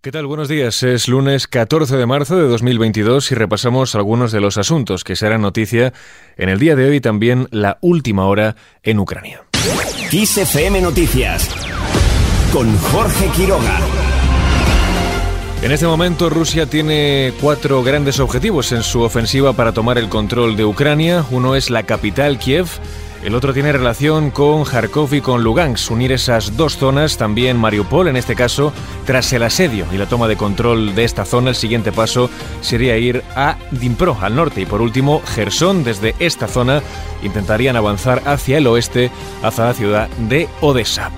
¿Qué tal? Buenos días. Es lunes 14 de marzo de 2022 y repasamos algunos de los asuntos que serán noticia en el día de hoy y también la última hora en Ucrania. XFM Noticias con Jorge Quiroga. En este momento Rusia tiene cuatro grandes objetivos en su ofensiva para tomar el control de Ucrania. Uno es la capital Kiev. El otro tiene relación con Kharkov y con Lugansk, unir esas dos zonas, también Mariupol, en este caso, tras el asedio y la toma de control de esta zona, el siguiente paso sería ir a Dnipro, al norte, y por último, Gerson, desde esta zona, intentarían avanzar hacia el oeste, hacia la ciudad de Odessa.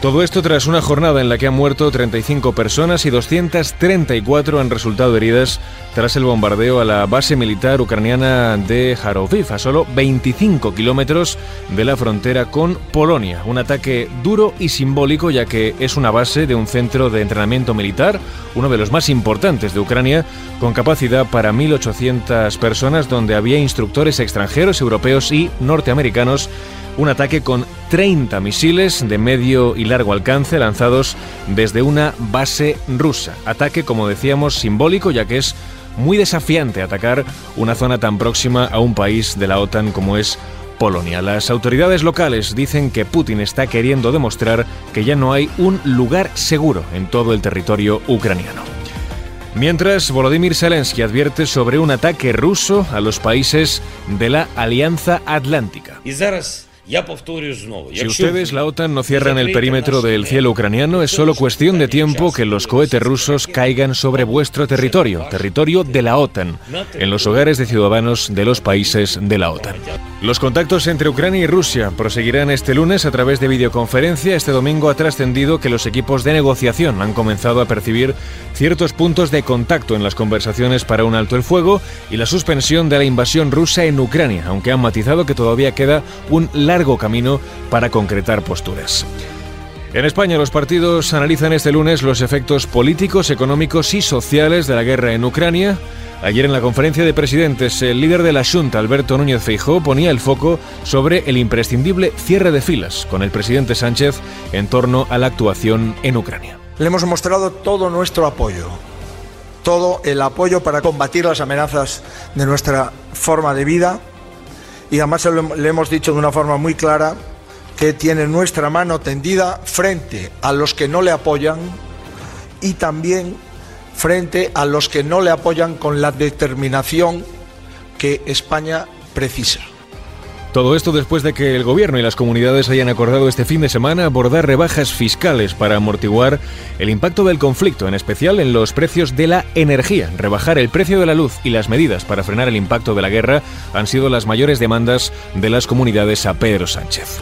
Todo esto tras una jornada en la que han muerto 35 personas y 234 han resultado heridas tras el bombardeo a la base militar ucraniana de Haroviv, a solo 25 kilómetros de la frontera con Polonia. Un ataque duro y simbólico ya que es una base de un centro de entrenamiento militar, uno de los más importantes de Ucrania, con capacidad para 1.800 personas donde había instructores extranjeros, europeos y norteamericanos un ataque con 30 misiles de medio y largo alcance lanzados desde una base rusa. Ataque, como decíamos, simbólico, ya que es muy desafiante atacar una zona tan próxima a un país de la OTAN como es Polonia. Las autoridades locales dicen que Putin está queriendo demostrar que ya no hay un lugar seguro en todo el territorio ucraniano. Mientras, Volodymyr Zelensky advierte sobre un ataque ruso a los países de la Alianza Atlántica. Si ustedes, la OTAN, no cierran el perímetro del cielo ucraniano, es solo cuestión de tiempo que los cohetes rusos caigan sobre vuestro territorio, territorio de la OTAN, en los hogares de ciudadanos de los países de la OTAN. Los contactos entre Ucrania y Rusia proseguirán este lunes a través de videoconferencia. Este domingo ha trascendido que los equipos de negociación han comenzado a percibir ciertos puntos de contacto en las conversaciones para un alto el fuego y la suspensión de la invasión rusa en Ucrania, aunque han matizado que todavía queda un largo camino para concretar posturas. En España los partidos analizan este lunes los efectos políticos, económicos y sociales de la guerra en Ucrania. Ayer en la conferencia de presidentes, el líder de la Junta, Alberto Núñez Feijó, ponía el foco sobre el imprescindible cierre de filas con el presidente Sánchez en torno a la actuación en Ucrania. Le hemos mostrado todo nuestro apoyo, todo el apoyo para combatir las amenazas de nuestra forma de vida y además le hemos dicho de una forma muy clara que tiene nuestra mano tendida frente a los que no le apoyan y también frente a los que no le apoyan con la determinación que España precisa. Todo esto después de que el gobierno y las comunidades hayan acordado este fin de semana abordar rebajas fiscales para amortiguar el impacto del conflicto, en especial en los precios de la energía. Rebajar el precio de la luz y las medidas para frenar el impacto de la guerra han sido las mayores demandas de las comunidades a Pedro Sánchez.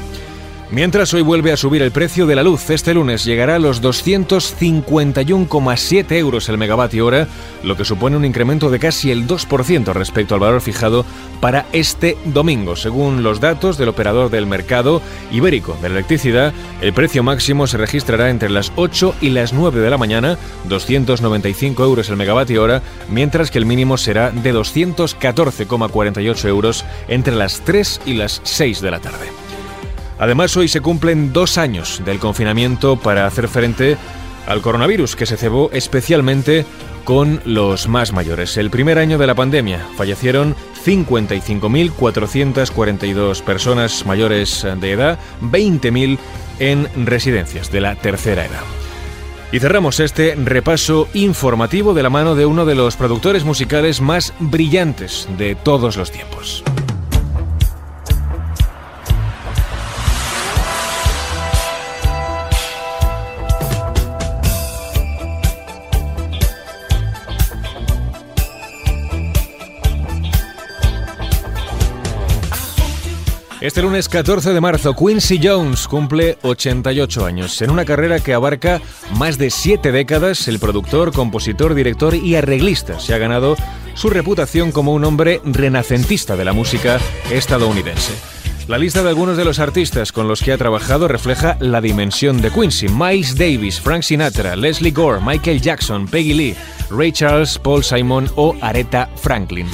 Mientras hoy vuelve a subir el precio de la luz, este lunes llegará a los 251,7 euros el megavatio hora, lo que supone un incremento de casi el 2% respecto al valor fijado para este domingo. Según los datos del operador del mercado ibérico de la electricidad, el precio máximo se registrará entre las 8 y las 9 de la mañana, 295 euros el megavatio hora, mientras que el mínimo será de 214,48 euros entre las 3 y las 6 de la tarde. Además, hoy se cumplen dos años del confinamiento para hacer frente al coronavirus, que se cebó especialmente con los más mayores. El primer año de la pandemia fallecieron 55.442 personas mayores de edad, 20.000 en residencias de la tercera edad. Y cerramos este repaso informativo de la mano de uno de los productores musicales más brillantes de todos los tiempos. Este lunes 14 de marzo, Quincy Jones cumple 88 años. En una carrera que abarca más de siete décadas, el productor, compositor, director y arreglista se ha ganado su reputación como un hombre renacentista de la música estadounidense. La lista de algunos de los artistas con los que ha trabajado refleja la dimensión de Quincy. Miles Davis, Frank Sinatra, Leslie Gore, Michael Jackson, Peggy Lee, Ray Charles, Paul Simon o Aretha Franklin.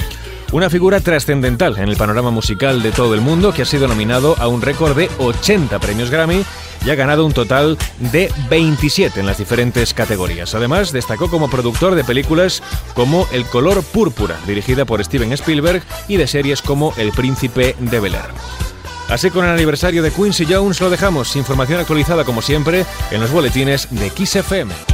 Una figura trascendental en el panorama musical de todo el mundo que ha sido nominado a un récord de 80 premios Grammy y ha ganado un total de 27 en las diferentes categorías. Además, destacó como productor de películas como El color púrpura, dirigida por Steven Spielberg, y de series como El príncipe de Bel Air. Así con el aniversario de Quincy Jones lo dejamos. Información actualizada como siempre en los boletines de XFM.